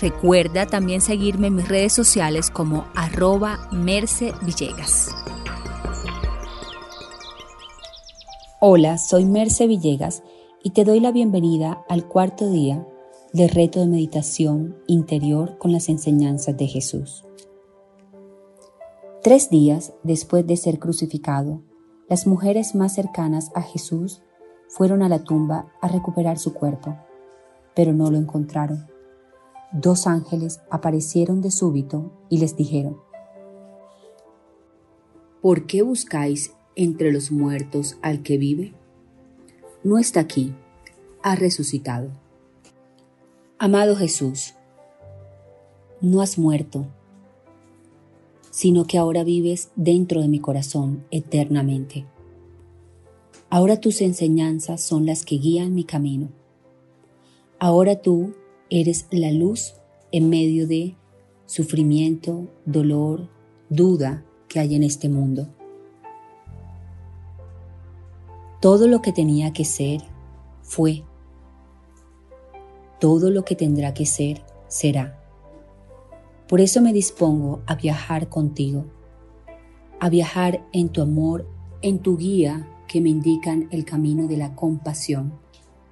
Recuerda también seguirme en mis redes sociales como arroba Merce Villegas. Hola, soy Merce Villegas y te doy la bienvenida al cuarto día del reto de meditación interior con las enseñanzas de Jesús. Tres días después de ser crucificado, las mujeres más cercanas a Jesús fueron a la tumba a recuperar su cuerpo, pero no lo encontraron. Dos ángeles aparecieron de súbito y les dijeron, ¿Por qué buscáis entre los muertos al que vive? No está aquí, ha resucitado. Amado Jesús, no has muerto sino que ahora vives dentro de mi corazón eternamente. Ahora tus enseñanzas son las que guían mi camino. Ahora tú eres la luz en medio de sufrimiento, dolor, duda que hay en este mundo. Todo lo que tenía que ser fue. Todo lo que tendrá que ser será. Por eso me dispongo a viajar contigo, a viajar en tu amor, en tu guía que me indican el camino de la compasión,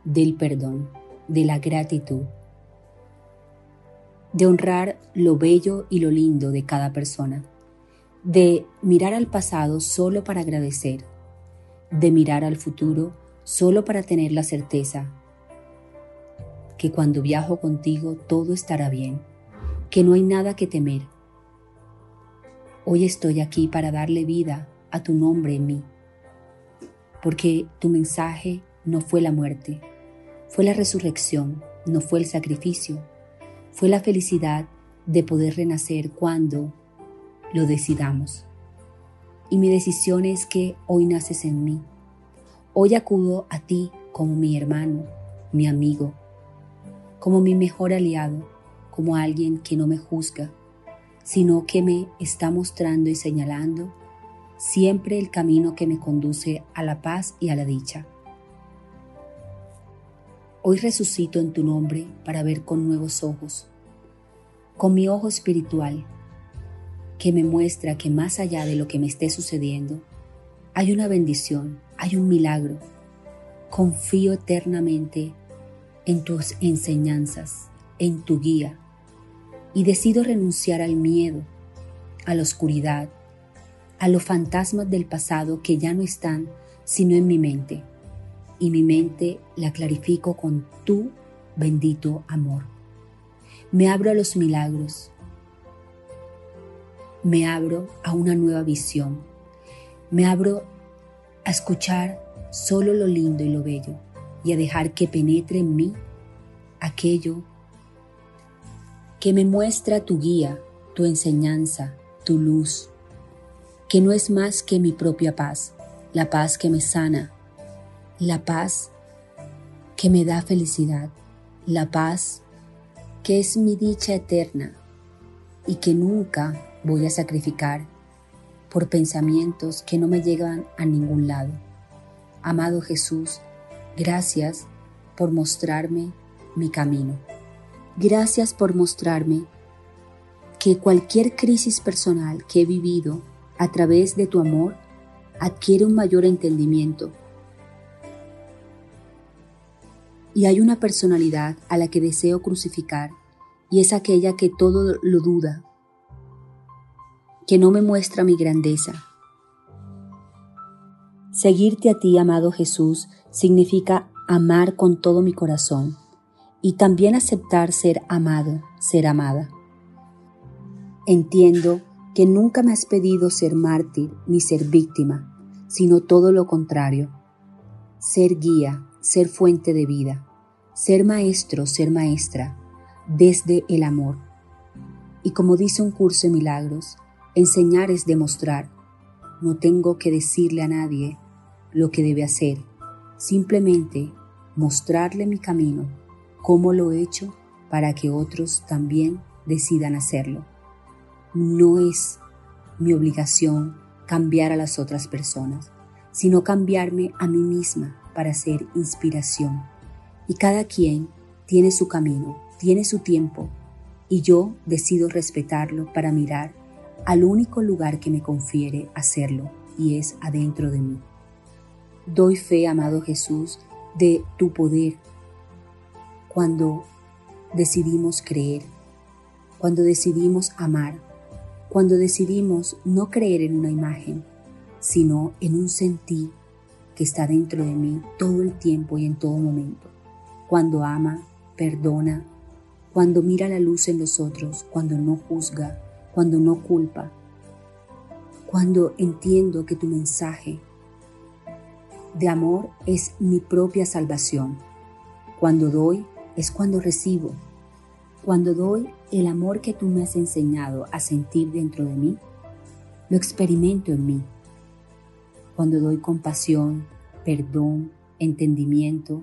del perdón, de la gratitud, de honrar lo bello y lo lindo de cada persona, de mirar al pasado solo para agradecer, de mirar al futuro solo para tener la certeza que cuando viajo contigo todo estará bien que no hay nada que temer. Hoy estoy aquí para darle vida a tu nombre en mí, porque tu mensaje no fue la muerte, fue la resurrección, no fue el sacrificio, fue la felicidad de poder renacer cuando lo decidamos. Y mi decisión es que hoy naces en mí. Hoy acudo a ti como mi hermano, mi amigo, como mi mejor aliado como alguien que no me juzga, sino que me está mostrando y señalando siempre el camino que me conduce a la paz y a la dicha. Hoy resucito en tu nombre para ver con nuevos ojos, con mi ojo espiritual, que me muestra que más allá de lo que me esté sucediendo, hay una bendición, hay un milagro. Confío eternamente en tus enseñanzas, en tu guía, y decido renunciar al miedo, a la oscuridad, a los fantasmas del pasado que ya no están sino en mi mente, y mi mente la clarifico con tu bendito amor. Me abro a los milagros, me abro a una nueva visión, me abro a escuchar solo lo lindo y lo bello y a dejar que penetre en mí aquello que me muestra tu guía, tu enseñanza, tu luz, que no es más que mi propia paz, la paz que me sana, la paz que me da felicidad, la paz que es mi dicha eterna, y que nunca voy a sacrificar por pensamientos que no me llegan a ningún lado. Amado Jesús, gracias por mostrarme mi camino. Gracias por mostrarme que cualquier crisis personal que he vivido a través de tu amor adquiere un mayor entendimiento. Y hay una personalidad a la que deseo crucificar y es aquella que todo lo duda, que no me muestra mi grandeza. Seguirte a ti, amado Jesús, significa amar con todo mi corazón y también aceptar ser amado, ser amada. Entiendo que nunca me has pedido ser mártir ni ser víctima, sino todo lo contrario. Ser guía, ser fuente de vida, ser maestro, ser maestra, desde el amor. Y como dice un curso de milagros, enseñar es demostrar. No tengo que decirle a nadie lo que debe hacer, simplemente mostrarle mi camino, cómo lo he hecho para que otros también decidan hacerlo. No es mi obligación cambiar a las otras personas, sino cambiarme a mí misma para ser inspiración. Y cada quien tiene su camino, tiene su tiempo, y yo decido respetarlo para mirar al único lugar que me confiere hacerlo, y es adentro de mí. Doy fe, amado Jesús, de tu poder cuando decidimos creer, cuando decidimos amar, cuando decidimos no creer en una imagen, sino en un sentir que está dentro de mí todo el tiempo y en todo momento, cuando ama, perdona, cuando mira la luz en los otros, cuando no juzga, cuando no culpa, cuando entiendo que tu mensaje de amor es mi propia salvación. Cuando doy es cuando recibo. Cuando doy el amor que tú me has enseñado a sentir dentro de mí, lo experimento en mí. Cuando doy compasión, perdón, entendimiento,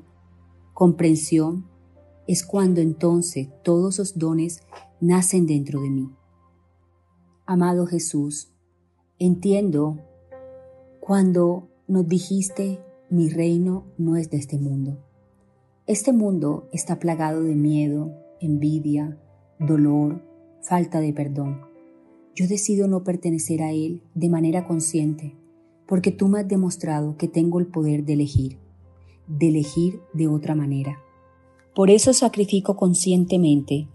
comprensión, es cuando entonces todos los dones nacen dentro de mí. Amado Jesús, entiendo cuando nos dijiste, mi reino no es de este mundo. Este mundo está plagado de miedo, envidia, dolor, falta de perdón. Yo decido no pertenecer a él de manera consciente, porque tú me has demostrado que tengo el poder de elegir, de elegir de otra manera. Por eso sacrifico conscientemente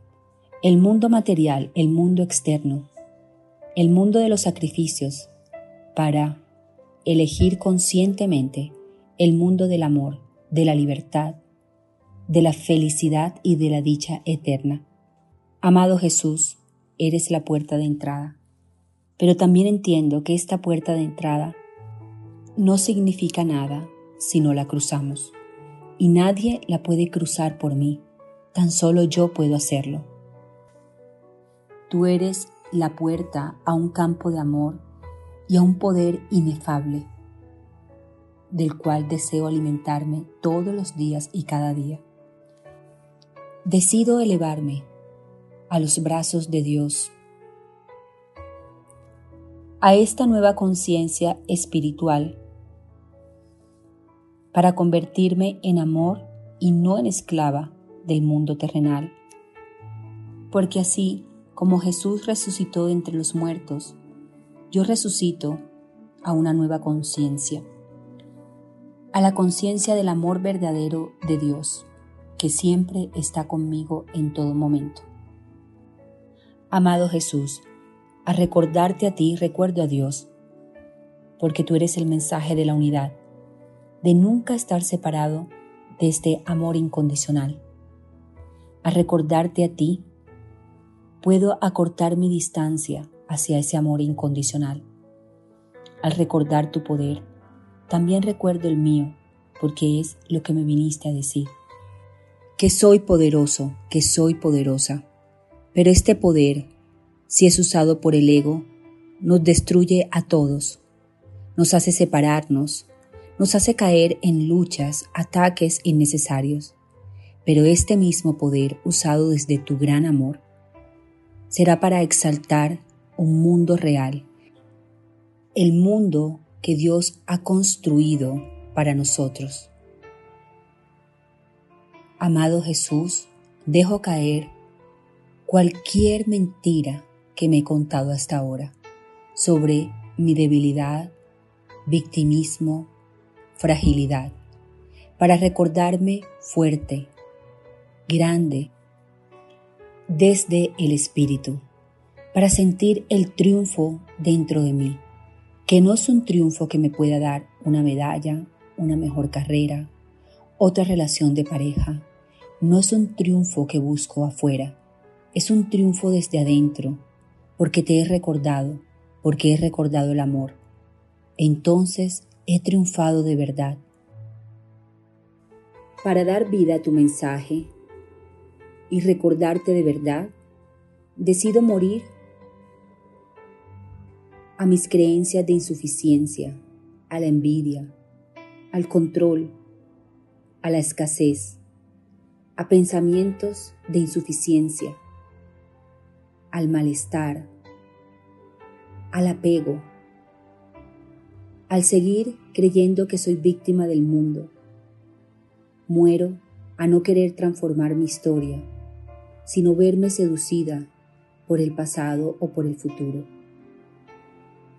el mundo material, el mundo externo, el mundo de los sacrificios, para elegir conscientemente el mundo del amor, de la libertad, de la felicidad y de la dicha eterna. Amado Jesús, eres la puerta de entrada, pero también entiendo que esta puerta de entrada no significa nada si no la cruzamos, y nadie la puede cruzar por mí, tan solo yo puedo hacerlo. Tú eres la puerta a un campo de amor y a un poder inefable, del cual deseo alimentarme todos los días y cada día. Decido elevarme a los brazos de Dios, a esta nueva conciencia espiritual, para convertirme en amor y no en esclava del mundo terrenal. Porque así como Jesús resucitó entre los muertos, yo resucito a una nueva conciencia, a la conciencia del amor verdadero de Dios, que siempre está conmigo en todo momento. Amado Jesús, a recordarte a ti recuerdo a Dios, porque tú eres el mensaje de la unidad, de nunca estar separado de este amor incondicional. A recordarte a ti, puedo acortar mi distancia hacia ese amor incondicional. Al recordar tu poder, también recuerdo el mío, porque es lo que me viniste a decir. Que soy poderoso, que soy poderosa. Pero este poder, si es usado por el ego, nos destruye a todos, nos hace separarnos, nos hace caer en luchas, ataques innecesarios. Pero este mismo poder usado desde tu gran amor será para exaltar un mundo real, el mundo que Dios ha construido para nosotros. Amado Jesús, dejo caer cualquier mentira que me he contado hasta ahora sobre mi debilidad, victimismo, fragilidad, para recordarme fuerte, grande, desde el Espíritu, para sentir el triunfo dentro de mí, que no es un triunfo que me pueda dar una medalla, una mejor carrera, otra relación de pareja, no es un triunfo que busco afuera, es un triunfo desde adentro, porque te he recordado, porque he recordado el amor. Entonces he triunfado de verdad. Para dar vida a tu mensaje y recordarte de verdad, decido morir a mis creencias de insuficiencia, a la envidia, al control, a la escasez, a pensamientos de insuficiencia, al malestar, al apego, al seguir creyendo que soy víctima del mundo. Muero a no querer transformar mi historia, sino verme seducida por el pasado o por el futuro.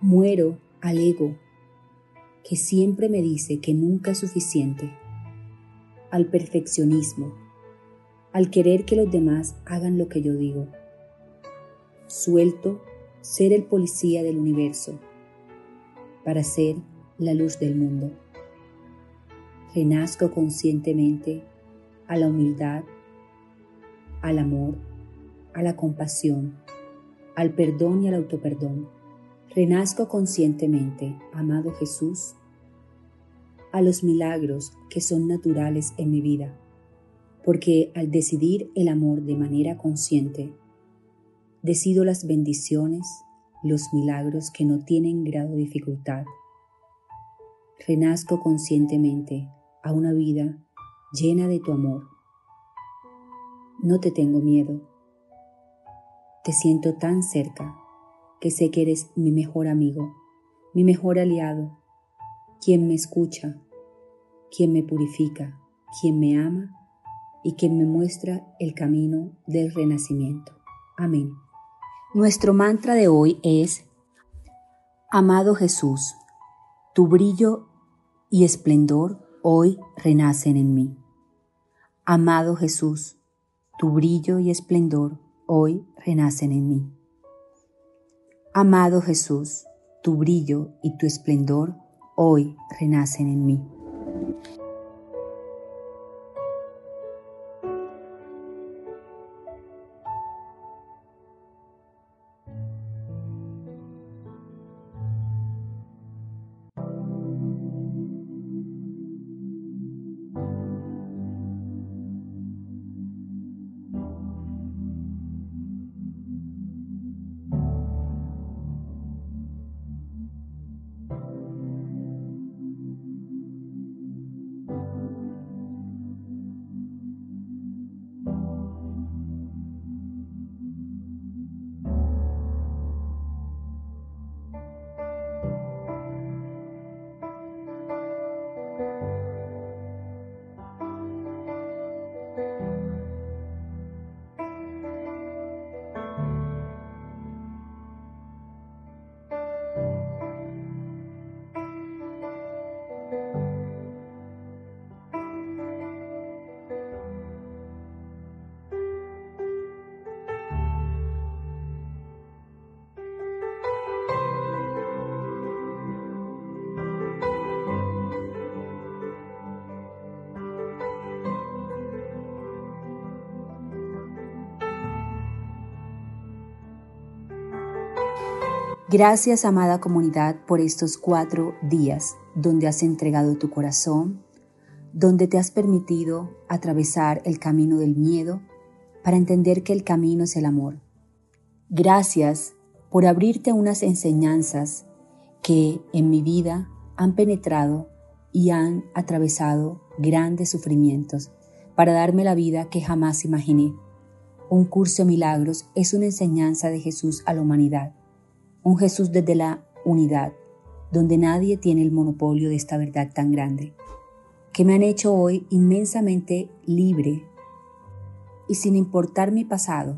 Muero al ego que siempre me dice que nunca es suficiente, al perfeccionismo al querer que los demás hagan lo que yo digo. Suelto ser el policía del universo para ser la luz del mundo. Renazco conscientemente a la humildad, al amor, a la compasión, al perdón y al autoperdón. Renazco conscientemente, amado Jesús, a los milagros que son naturales en mi vida porque al decidir el amor de manera consciente, decido las bendiciones, los milagros que no tienen grado de dificultad. Renazco conscientemente a una vida llena de tu amor. No te tengo miedo. Te siento tan cerca que sé que eres mi mejor amigo, mi mejor aliado, quien me escucha, quien me purifica, quien me ama y quien me muestra el camino del renacimiento. Amén. Nuestro mantra de hoy es, Amado Jesús, tu brillo y esplendor hoy renacen en mí. Amado Jesús, tu brillo y esplendor hoy renacen en mí. Amado Jesús, tu brillo y tu esplendor hoy renacen en mí. Gracias, amada comunidad, por estos cuatro días donde has entregado tu corazón, donde te has permitido atravesar el camino del miedo para entender que el camino es el amor. Gracias por abrirte unas enseñanzas que en mi vida han penetrado y han atravesado grandes sufrimientos para darme la vida que jamás imaginé. Un curso de milagros es una enseñanza de Jesús a la humanidad, un Jesús desde la unidad, donde nadie tiene el monopolio de esta verdad tan grande, que me han hecho hoy inmensamente libre y sin importar mi pasado,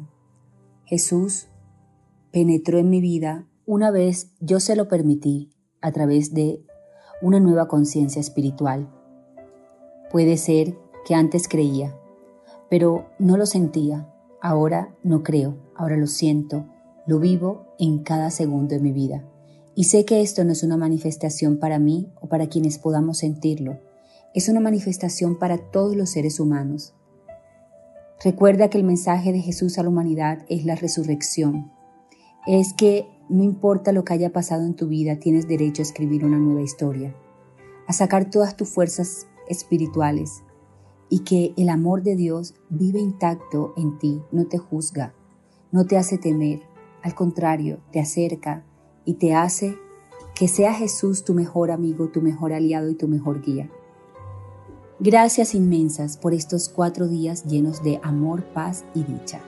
Jesús penetró en mi vida una vez yo se lo permití a través de una nueva conciencia espiritual. Puede ser que antes creía, pero no lo sentía. Ahora no creo, ahora lo siento, lo vivo en cada segundo de mi vida. Y sé que esto no es una manifestación para mí o para quienes podamos sentirlo, es una manifestación para todos los seres humanos. Recuerda que el mensaje de Jesús a la humanidad es la resurrección. Es que no importa lo que haya pasado en tu vida, tienes derecho a escribir una nueva historia, a sacar todas tus fuerzas espirituales y que el amor de Dios vive intacto en ti, no te juzga, no te hace temer, al contrario, te acerca y te hace que sea Jesús tu mejor amigo, tu mejor aliado y tu mejor guía. Gracias inmensas por estos cuatro días llenos de amor, paz y dicha.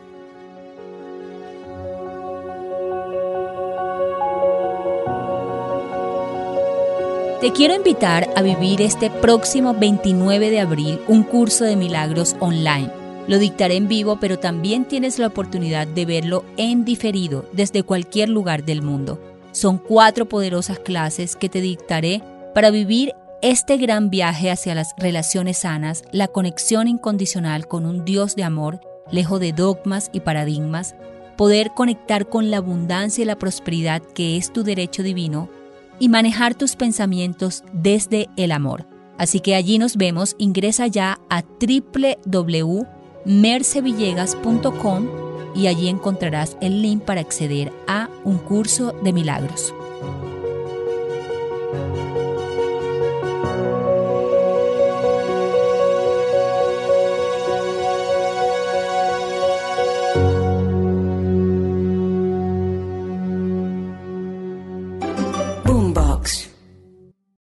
Te quiero invitar a vivir este próximo 29 de abril un curso de milagros online. Lo dictaré en vivo, pero también tienes la oportunidad de verlo en diferido desde cualquier lugar del mundo. Son cuatro poderosas clases que te dictaré para vivir este gran viaje hacia las relaciones sanas, la conexión incondicional con un Dios de amor, lejos de dogmas y paradigmas, poder conectar con la abundancia y la prosperidad que es tu derecho divino, y manejar tus pensamientos desde el amor. Así que allí nos vemos, ingresa ya a www.mercevillegas.com y allí encontrarás el link para acceder a un curso de milagros.